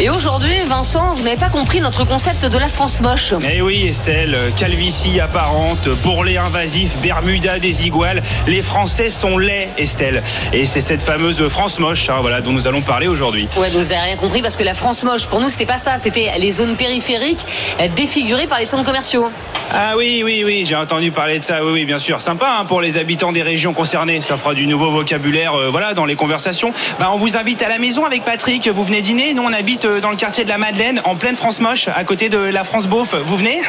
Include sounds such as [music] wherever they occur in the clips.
Et aujourd'hui, Vincent, vous n'avez pas compris notre concept de la France moche. Eh oui Estelle, calvitie apparente, bourrelet invasif, Bermuda des iguales, les Français sont laids Estelle. Et c'est cette fameuse France moche hein, voilà, dont nous allons parler aujourd'hui. Ouais, donc vous n'avez rien compris parce que la France moche, pour nous, c'était pas ça. C'était les zones périphériques euh, défigurées par les centres commerciaux. Ah oui, oui, oui, j'ai entendu parler de ça, oui, oui, bien sûr. Sympa hein, pour les habitants des régions concernées, ça fera du nouveau vocabulaire euh, voilà, dans les conversations. Bah, on vous invite à la maison avec Patrick, vous venez dîner, nous on habite euh, dans le quartier de la Madeleine, en pleine France moche, à côté de la France beauf. Vous venez?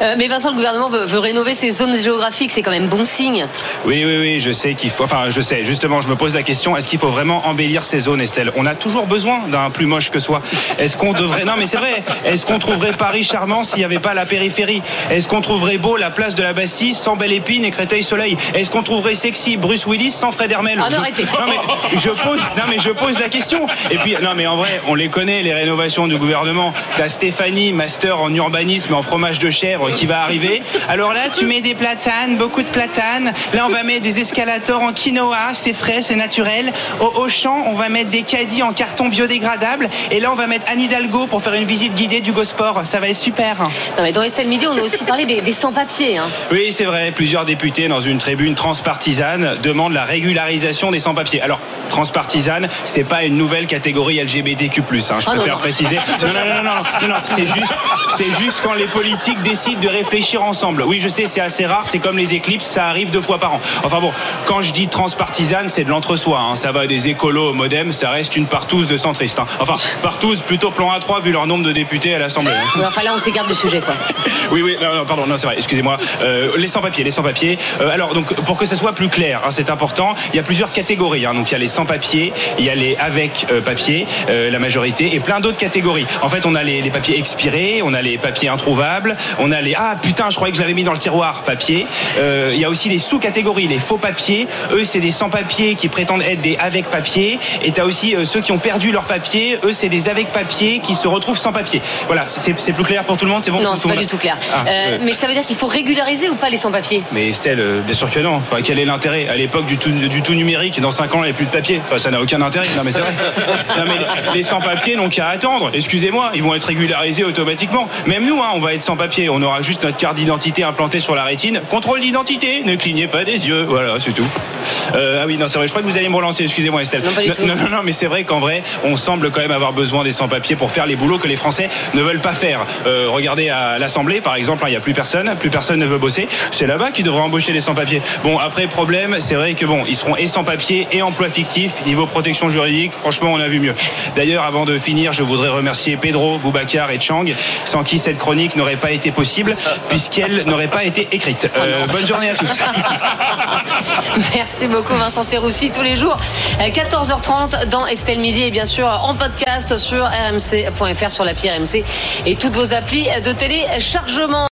Euh, mais Vincent, le gouvernement veut, veut rénover ces zones géographiques, c'est quand même bon signe. Oui, oui, oui, je sais qu'il faut. Enfin, je sais, justement, je me pose la question est-ce qu'il faut vraiment embellir ces zones, Estelle? On a toujours besoin d'un plus moche que soi. Est-ce qu'on devrait. Non, mais c'est vrai. Est-ce qu'on trouverait Paris charmant s'il n'y avait pas la périphérie? Est-ce qu'on trouverait beau la place de la Bastille sans Belle Épine et Créteil-Soleil Est-ce qu'on trouverait sexy Bruce Willis sans Fred Hermel? Ah, non, Je- arrêtez. Non, mais je pose, non, mais je pose la question. Et puis, non, mais en vrai, on les connaît, les rénovations du gouvernement. T'as Stéphanie, master en urbanisme et en fromage de chèvre, qui va arriver. Alors là, tu mets des platanes, beaucoup de platanes. Là, on va mettre des escalators en quinoa, c'est frais, c'est naturel. Au Auchan, on va mettre des caddies en carton biodégradable. Et là, on va mettre Anne Hidalgo pour faire une visite guidée du Gosport. Ça va être super. Non, mais dans Estelle Midi, on a aussi parlé des, des sans-papiers. hein. Oui, c'est vrai. Plusieurs députés dans une tribune transpartisane demandent la régularisation des sans-papiers. Alors, transpartisane, c'est pas une nouvelle catégorie LGBTQ+. Hein, je Ah, non, préfère non. préciser. Non, non, non, non, non, non, non, c'est juste, c'est juste quand les politiques décident de réfléchir ensemble. Oui, je sais, c'est assez rare. C'est comme les éclipses, ça arrive deux fois par an. Enfin bon, quand je dis transpartisane, c'est de l'entre-soi. hein. Ça va des écolos au modem, ça reste une partouze de centristes. hein. Enfin, partouze plutôt plan A3 vu leur nombre de députés à l'Assemblée. hein. Enfin là, on s'écarte du sujet, quoi. [laughs] Oui, oui, non, non, pardon, non, c'est vrai, excusez-moi. Euh, les sans-papiers, les sans-papiers. Euh, alors, donc, pour que ça soit plus clair, hein, c'est important, il y a plusieurs catégories. donc, il y a les sans-papiers, il y a les avec euh, papier, euh, la majorité, et plein d'autres catégories. En fait, on a les, les papiers expirés, on a les papiers introuvables, on a les... Ah, putain, je croyais que je l'avais mis dans le tiroir, papier. Euh, il y a aussi les sous-catégories, les faux papiers. Eux, c'est des sans-papiers qui prétendent être des avec papier. Et tu as aussi euh, ceux qui ont perdu leur papier. Eux, c'est des avec papier qui se retrouvent sans papier. Voilà, c'est plus clair pour tout le monde, c'est bon Non, c'est pas du tout clair. Ah, Euh. Mais ça veut dire qu'il faut régulariser ou pas les sans-papiers? Mais Estelle, bien sûr que non. Enfin, quel est l'intérêt? À l'époque du tout, du tout numérique, dans 5 ans, il n'y a plus de papier. Enfin, ça n'a aucun intérêt. Non, mais c'est vrai. [laughs] Non, mais les- sans-papiers n'ont qu'à attendre. Excusez-moi, ils vont être régularisés automatiquement. Même nous, hein, on va être sans-papier. On aura juste notre carte d'identité implantée sur la rétine. Contrôle d'identité, ne clignez pas des yeux. Voilà, c'est tout. Euh, ah oui, non, c'est vrai. Je crois que vous allez me relancer. Excusez-moi, Estelle. Non, pas du non, tout. non, non, non, mais c'est vrai qu'en vrai, on semble quand même avoir besoin des sans-papiers pour faire les boulots que les Français ne veulent pas faire. Euh, regardez à l'Assemblée, par exemple, hein, il n'y a plus personne, plus personne ne veut bosser. C'est là-bas qu'ils devraient embaucher les sans-papiers. Bon, après, problème, c'est vrai que bon, ils seront et sans-papiers et emploi fictif. Niveau protection juridique, franchement, on a vu mieux. D'ailleurs, avant de finir, je voudrais remercier Pedro, Boubacar et Chang, sans qui cette chronique n'aurait pas été possible, puisqu'elle n'aurait pas été écrite. Euh, bonne journée à tous. [laughs] Merci beaucoup Vincent Serroussi tous les jours euh, 14h30 dans Estelle Midi et bien sûr en podcast sur rmc.fr sur l'appli RMC et toutes vos applis de téléchargement.